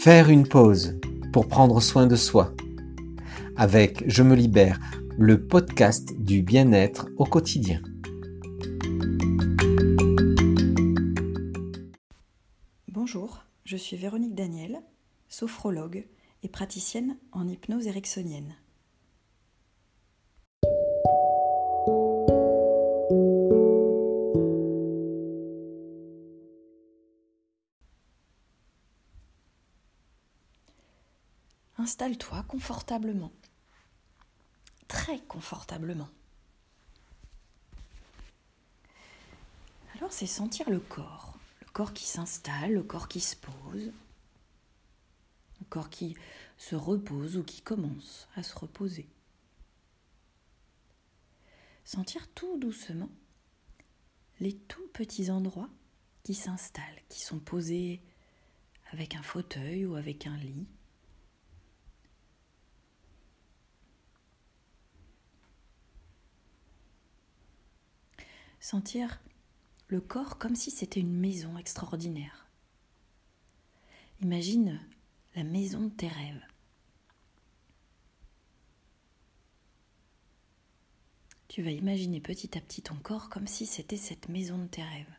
Faire une pause pour prendre soin de soi. Avec Je me libère, le podcast du bien-être au quotidien. Bonjour, je suis Véronique Daniel, sophrologue et praticienne en hypnose ericksonienne. Installe-toi confortablement. Très confortablement. Alors c'est sentir le corps. Le corps qui s'installe, le corps qui se pose. Le corps qui se repose ou qui commence à se reposer. Sentir tout doucement les tout petits endroits qui s'installent, qui sont posés avec un fauteuil ou avec un lit. Sentir le corps comme si c'était une maison extraordinaire. Imagine la maison de tes rêves. Tu vas imaginer petit à petit ton corps comme si c'était cette maison de tes rêves.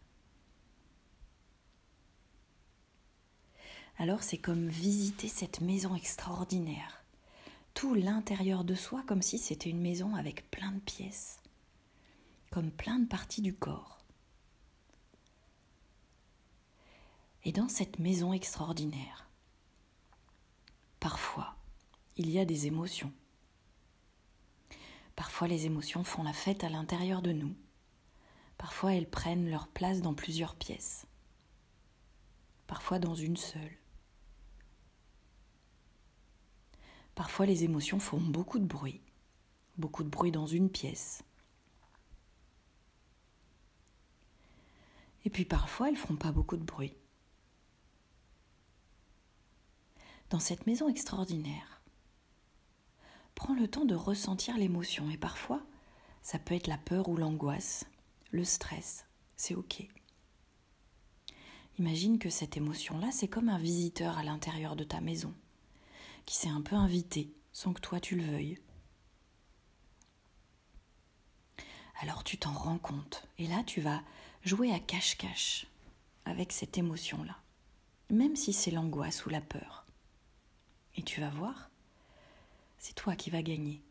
Alors c'est comme visiter cette maison extraordinaire. Tout l'intérieur de soi comme si c'était une maison avec plein de pièces comme plein de parties du corps. Et dans cette maison extraordinaire, parfois, il y a des émotions. Parfois les émotions font la fête à l'intérieur de nous. Parfois elles prennent leur place dans plusieurs pièces. Parfois dans une seule. Parfois les émotions font beaucoup de bruit. Beaucoup de bruit dans une pièce, Et puis parfois, elles ne feront pas beaucoup de bruit. Dans cette maison extraordinaire, prends le temps de ressentir l'émotion et parfois, ça peut être la peur ou l'angoisse, le stress, c'est OK. Imagine que cette émotion-là, c'est comme un visiteur à l'intérieur de ta maison, qui s'est un peu invité sans que toi tu le veuilles. Alors tu t'en rends compte et là tu vas jouer à cache-cache avec cette émotion-là, même si c'est l'angoisse ou la peur. Et tu vas voir, c'est toi qui vas gagner.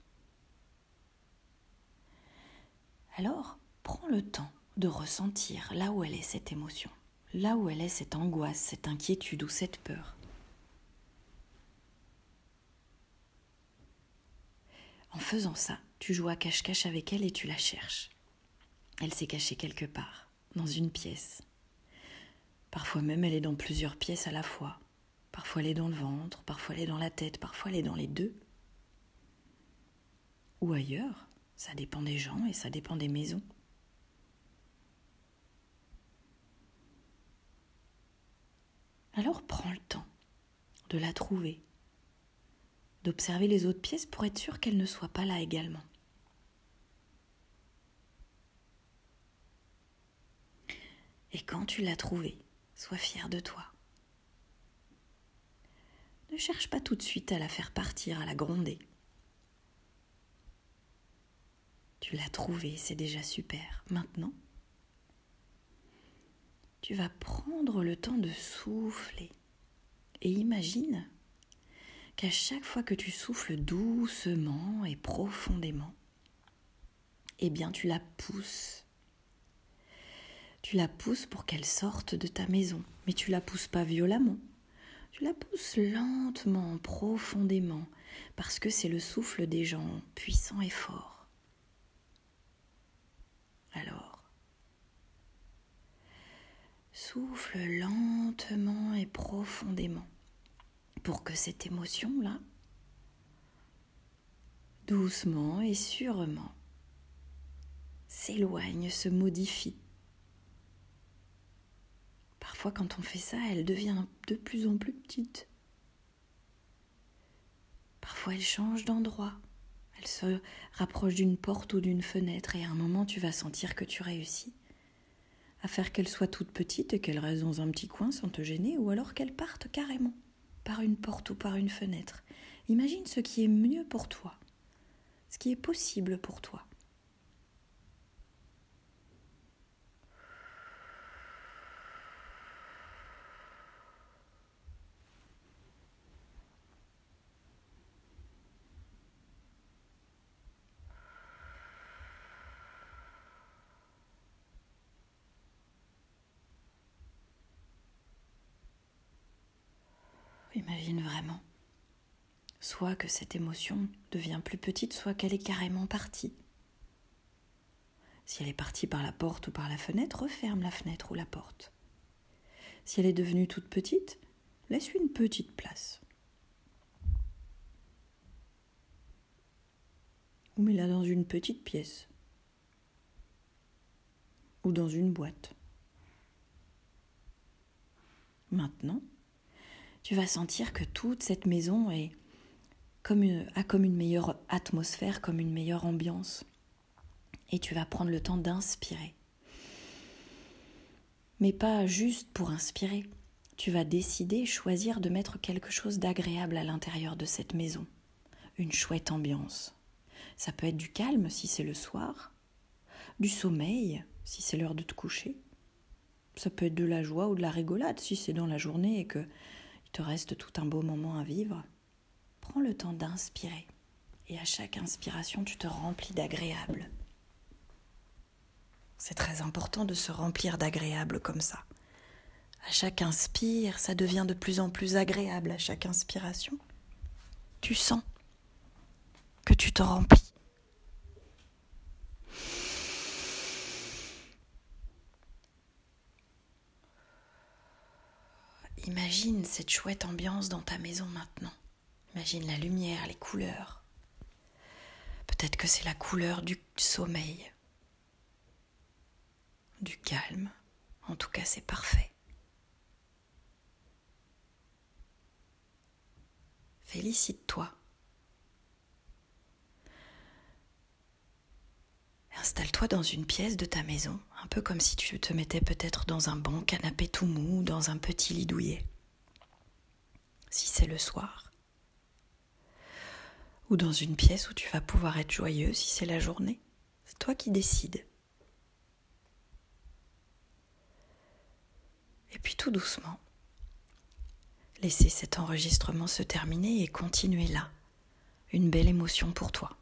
Alors, prends le temps de ressentir là où elle est cette émotion, là où elle est cette angoisse, cette inquiétude ou cette peur. En faisant ça, tu joues à cache-cache avec elle et tu la cherches. Elle s'est cachée quelque part dans une pièce. Parfois même elle est dans plusieurs pièces à la fois. Parfois elle est dans le ventre, parfois elle est dans la tête, parfois elle est dans les deux. Ou ailleurs, ça dépend des gens et ça dépend des maisons. Alors prends le temps de la trouver, d'observer les autres pièces pour être sûr qu'elle ne soit pas là également. Et quand tu l'as trouvée, sois fier de toi. Ne cherche pas tout de suite à la faire partir, à la gronder. Tu l'as trouvée, c'est déjà super. Maintenant, tu vas prendre le temps de souffler et imagine qu'à chaque fois que tu souffles doucement et profondément, eh bien tu la pousses tu la pousses pour qu'elle sorte de ta maison, mais tu la pousses pas violemment. Tu la pousses lentement, profondément, parce que c'est le souffle des gens puissants et forts. Alors, souffle lentement et profondément pour que cette émotion-là, doucement et sûrement, s'éloigne, se modifie Parfois, quand on fait ça, elle devient de plus en plus petite. Parfois, elle change d'endroit. Elle se rapproche d'une porte ou d'une fenêtre et à un moment, tu vas sentir que tu réussis à faire qu'elle soit toute petite et qu'elle reste dans un petit coin sans te gêner ou alors qu'elle parte carrément. par une porte ou par une fenêtre. Imagine ce qui est mieux pour toi, ce qui est possible pour toi. Imagine vraiment. Soit que cette émotion devient plus petite, soit qu'elle est carrément partie. Si elle est partie par la porte ou par la fenêtre, referme la fenêtre ou la porte. Si elle est devenue toute petite, laisse une petite place. Ou mets-la dans une petite pièce. Ou dans une boîte. Maintenant, tu vas sentir que toute cette maison est comme a comme une meilleure atmosphère, comme une meilleure ambiance. Et tu vas prendre le temps d'inspirer. Mais pas juste pour inspirer. Tu vas décider, choisir de mettre quelque chose d'agréable à l'intérieur de cette maison. Une chouette ambiance. Ça peut être du calme si c'est le soir, du sommeil si c'est l'heure de te coucher. Ça peut être de la joie ou de la rigolade si c'est dans la journée et que te reste tout un beau moment à vivre, prends le temps d'inspirer. Et à chaque inspiration, tu te remplis d'agréable. C'est très important de se remplir d'agréable comme ça. À chaque inspire, ça devient de plus en plus agréable à chaque inspiration. Tu sens que tu te remplis. Imagine cette chouette ambiance dans ta maison maintenant. Imagine la lumière, les couleurs. Peut-être que c'est la couleur du sommeil, du calme. En tout cas, c'est parfait. Félicite-toi. Installe-toi dans une pièce de ta maison, un peu comme si tu te mettais peut-être dans un bon canapé tout mou, dans un petit lit douillet. Si c'est le soir. Ou dans une pièce où tu vas pouvoir être joyeux si c'est la journée. C'est toi qui décides. Et puis tout doucement, laissez cet enregistrement se terminer et continuez là. Une belle émotion pour toi.